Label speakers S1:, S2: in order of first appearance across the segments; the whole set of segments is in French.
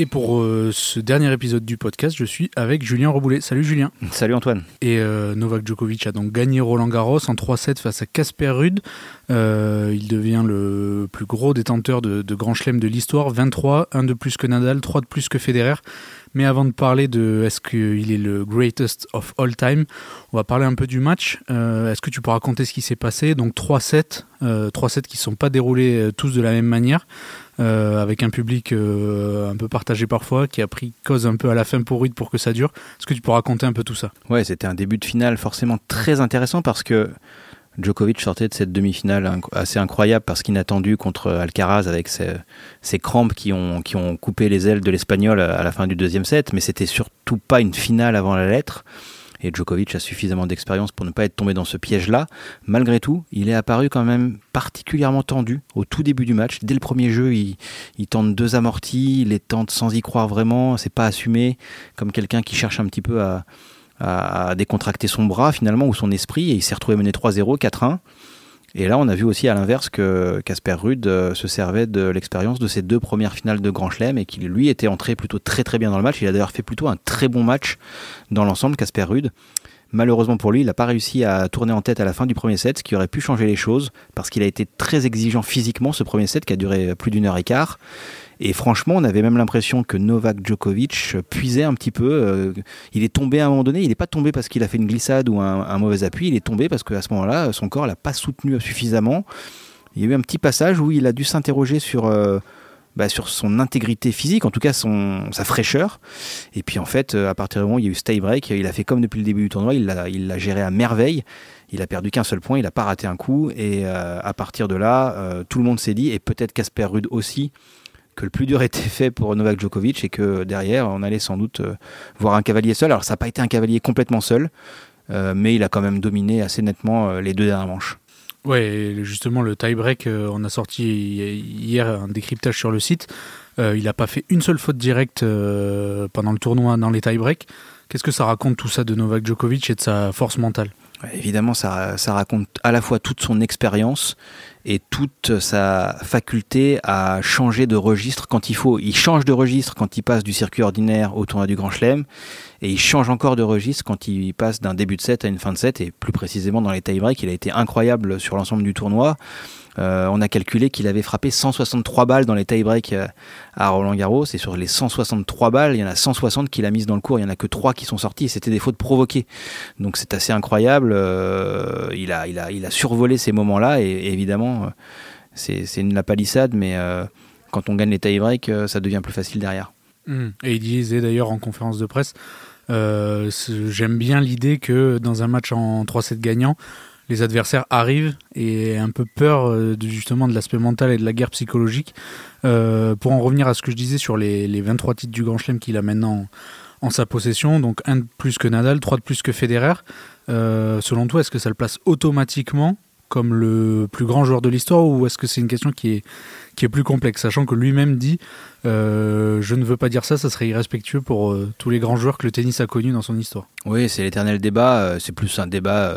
S1: Et pour euh, ce dernier épisode du podcast, je suis avec Julien Reboulet. Salut Julien.
S2: Salut Antoine.
S1: Et euh, Novak Djokovic a donc gagné Roland Garros en 3-7 face à Casper Ruud. Euh, il devient le plus gros détenteur de, de Grand Chelem de l'histoire. 23, 1 de plus que Nadal, 3 de plus que Federer. Mais avant de parler de est-ce qu'il est le greatest of all time, on va parler un peu du match. est-ce que tu peux raconter ce qui s'est passé? Donc 3-7, 3-7 qui ne sont pas déroulés tous de la même manière. Euh, avec un public euh, un peu partagé parfois, qui a pris cause un peu à la fin pour Rude pour que ça dure. Est-ce que tu peux raconter un peu tout ça?
S2: Ouais, c'était un début de finale forcément très intéressant parce que Djokovic sortait de cette demi-finale assez incroyable parce qu'inattendu contre Alcaraz avec ses, crampes qui ont, qui ont coupé les ailes de l'Espagnol à la fin du deuxième set, mais c'était surtout pas une finale avant la lettre et Djokovic a suffisamment d'expérience pour ne pas être tombé dans ce piège-là. Malgré tout, il est apparu quand même particulièrement tendu au tout début du match. Dès le premier jeu, il, tente deux amortis, il les tente sans y croire vraiment, c'est pas assumé, comme quelqu'un qui cherche un petit peu à, à décontracter son bras finalement ou son esprit, et il s'est retrouvé mené 3-0, 4-1. Et là, on a vu aussi à l'inverse que Casper Ruud euh, se servait de l'expérience de ses deux premières finales de Grand Chelem et qu'il lui était entré plutôt très très bien dans le match. Il a d'ailleurs fait plutôt un très bon match dans l'ensemble, Casper Ruud. Malheureusement pour lui, il n'a pas réussi à tourner en tête à la fin du premier set, ce qui aurait pu changer les choses, parce qu'il a été très exigeant physiquement ce premier set qui a duré plus d'une heure et quart. Et franchement, on avait même l'impression que Novak Djokovic puisait un petit peu. Euh, il est tombé à un moment donné. Il n'est pas tombé parce qu'il a fait une glissade ou un, mauvais appui. Il est tombé parce qu'à ce moment-là, son corps l'a pas soutenu suffisamment. Il y a eu un petit passage où il a dû s'interroger sur. Euh, bah, sur son intégrité physique, en tout cas son, sa fraîcheur. Et puis en fait, euh, à partir du moment où il y a eu tie break, il a fait comme depuis le début du tournoi, il l'a il géré à merveille. Il a perdu qu'un seul point, il n'a pas raté un coup. Et à partir de là, tout le monde s'est dit, et peut-être Casper Rude aussi, que le plus dur était fait pour Novak Djokovic et que derrière, on allait sans doute euh, voir un cavalier seul. Alors, ça n'a pas été un cavalier complètement seul, euh, mais il a quand même dominé assez nettement euh, les deux dernières manches.
S1: Ouais, justement, le tie-break, on a sorti hier un décryptage sur le site. il n'a pas fait une seule faute directe pendant le tournoi dans les tie-breaks. Qu'est-ce que ça raconte tout ça de Novak Djokovic et de sa force mentale?
S2: Évidemment, ça, ça, raconte à la fois toute son expérience et toute sa faculté à changer de registre quand il faut. Il change de registre quand il passe du circuit ordinaire au tournoi du Grand Chelem, et il change encore de registre quand il passe d'un début de set à une fin de set, et plus précisément dans les tie-breaks, il a été incroyable sur l'ensemble du tournoi. Euh, on a calculé qu'il avait frappé 163 balles dans les tie-breaks euh, à Roland Garros. Et sur les 163 balles, il y en a 160 qu'il a mises dans le cours. Il n'y en a que 3 qui sont sorties et c'était des fautes provoquées. Donc c'est assez incroyable. Euh, il, a, il, a, il a survolé ces moments-là. Et, évidemment, c'est une la palissade, mais quand on gagne les tie-breaks, ça devient plus facile derrière.
S1: Mmh. Et il disait d'ailleurs en conférence de presse J'aime bien l'idée que dans un match en 3-7 gagnant, les adversaires arrivent et un peu peur euh, de, justement de l'aspect mental et de la guerre psychologique. Euh, pour en revenir à ce que je disais sur les, les 23 titres du Grand Chelem qu'il a maintenant en, sa possession, donc un de plus que Nadal, trois de plus que Federer. Euh, selon toi, est-ce que ça le place automatiquement comme le plus grand joueur de l'histoire ou est-ce que c'est une question qui est, qui est plus complexe, sachant que lui-même dit Je ne veux pas dire ça, ça serait irrespectueux pour tous les grands joueurs que le tennis a connus dans son histoire.
S2: Oui, c'est l'éternel débat, c'est plus un débat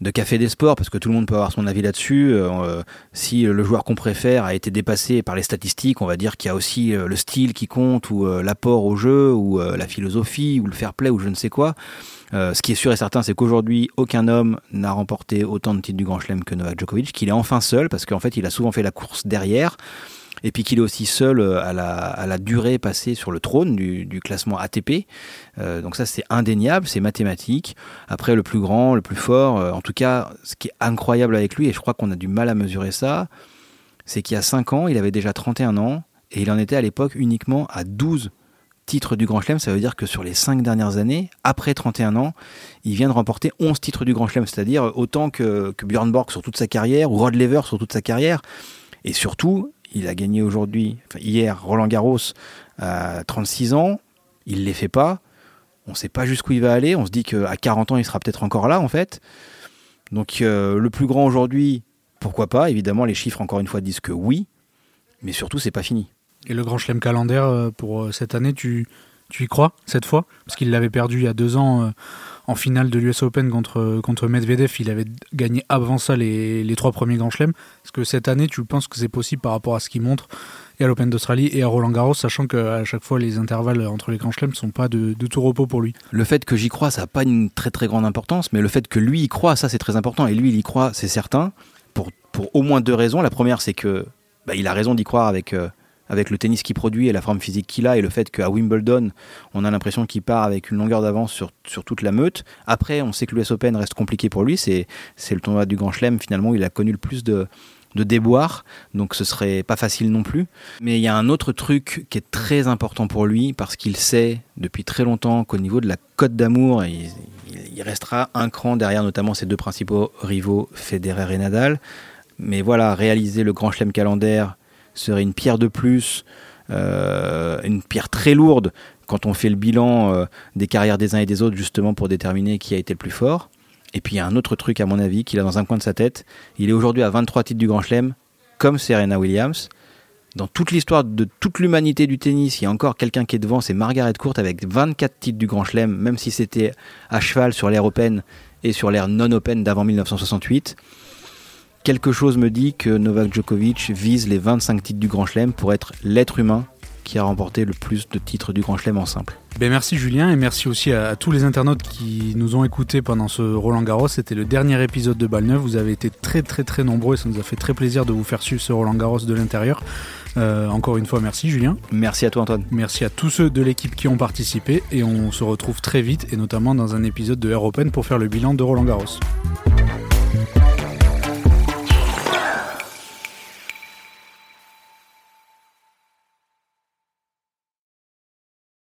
S2: de café des sports, parce que tout le monde peut avoir son avis là-dessus. Euh, euh, si le joueur qu'on préfère a été dépassé par les statistiques, on va dire qu'il y a aussi euh, le style qui compte, ou l'apport au jeu, ou la philosophie, ou le fair play, ou je ne sais quoi. ce qui est sûr et certain, c'est qu'aujourd'hui, aucun homme n'a remporté autant de titres du Grand Chelem que Novak Djokovic, qu'il est enfin seul, parce qu'en fait, il a souvent fait la course derrière et puis qu'il est aussi seul euh, à la, durée passée sur le trône du, du classement ATP. Euh, donc ça c'est indéniable, c'est mathématique. Après le plus grand, le plus fort, euh, en tout cas ce qui est incroyable avec lui, et je crois qu'on a du mal à mesurer ça, c'est qu'il y a 5 ans, il avait déjà 31 ans, et il en était à l'époque uniquement à 12 titres du Grand Chelem, ça veut dire que sur les 5 dernières années, après 31 ans, il vient de remporter 11 titres du Grand Chelem, c'est-à-dire autant que, que Björn Borg sur toute sa carrière, ou Rod Lever sur toute sa carrière. Et surtout, il a gagné aujourd'hui, hier, Roland Garros à 36 ans, il ne les fait pas. On ne sait pas jusqu'où il va aller. On se dit qu'à 40 ans, il sera peut-être encore là, en fait. Donc, euh, le plus grand aujourd'hui, pourquoi pas? Évidemment, les chiffres, encore une fois, disent que oui. Mais surtout, c'est pas fini.
S1: Et le Grand Chelem calendaire euh, pour euh, cette année, tu, tu y crois cette fois? Parce qu'il l'avait perdu il y a deux ans en finale de l'US Open contre, contre Medvedev. Il avait gagné avant ça les, les trois premiers Grands Chelems. Est-ce que cette année, tu penses que c'est possible par rapport à ce qu'il montre et à l'Open d'Australie et à Roland Garros, sachant qu'à chaque fois les intervalles entre les grands chelems ne sont pas de, de, tout repos pour lui?
S2: Le fait que j'y crois, ça n'a pas une très très grande importance, mais le fait que lui y croit, ça c'est très important. Et lui, il y croit, c'est certain, pour, pour au moins deux raisons. La première, c'est que bah, il a raison d'y croire avec, euh, avec le tennis qu'il produit et la forme physique qu'il a, et le fait qu'à Wimbledon, on a l'impression qu'il part avec une longueur d'avance sur, sur toute la meute. Après, on sait que l'US Open reste compliqué pour lui, c'est le tournoi du Grand Chelem, finalement, il a connu le plus de de déboire, donc ce serait pas facile non plus. Mais il y a un autre truc qui est très important pour lui, parce qu'il sait depuis très longtemps qu'au niveau de la cote d'amour, il, il, restera un cran derrière notamment ses deux principaux rivaux, Federer et Nadal. Mais voilà, réaliser le Grand Chelem calendaire serait une pierre de plus, euh, une pierre très lourde quand on fait le bilan euh, des carrières des uns et des autres, justement pour déterminer qui a été le plus fort. Et puis il y a un autre truc à mon avis qu'il a dans un coin de sa tête. Il est aujourd'hui à 23 titres du Grand Chelem, comme Serena Williams. Dans toute l'histoire de toute l'humanité du tennis, il y a encore quelqu'un qui est devant, c'est Margaret Court avec 24 titres du Grand Chelem, même si c'était à cheval sur l'ère Open et sur l'ère non Open d'avant 1968. Quelque chose me dit que Novak Djokovic vise les 25 titres du Grand Chelem pour être l'être humain qui a remporté le plus de titres du Grand Chelem en simple.
S1: Ben merci Julien et merci aussi à, tous les internautes qui nous ont écoutés pendant ce Roland Garros. C'était le dernier épisode de Balle Neuve. Vous avez été très très très nombreux et ça nous a fait très plaisir de vous faire suivre ce Roland Garros de l'intérieur. Euh, encore une fois, merci Julien.
S2: Merci à toi Antoine.
S1: Merci à tous ceux de l'équipe qui ont participé et on se retrouve très vite et notamment dans un épisode de Air Open pour faire le bilan de Roland Garros.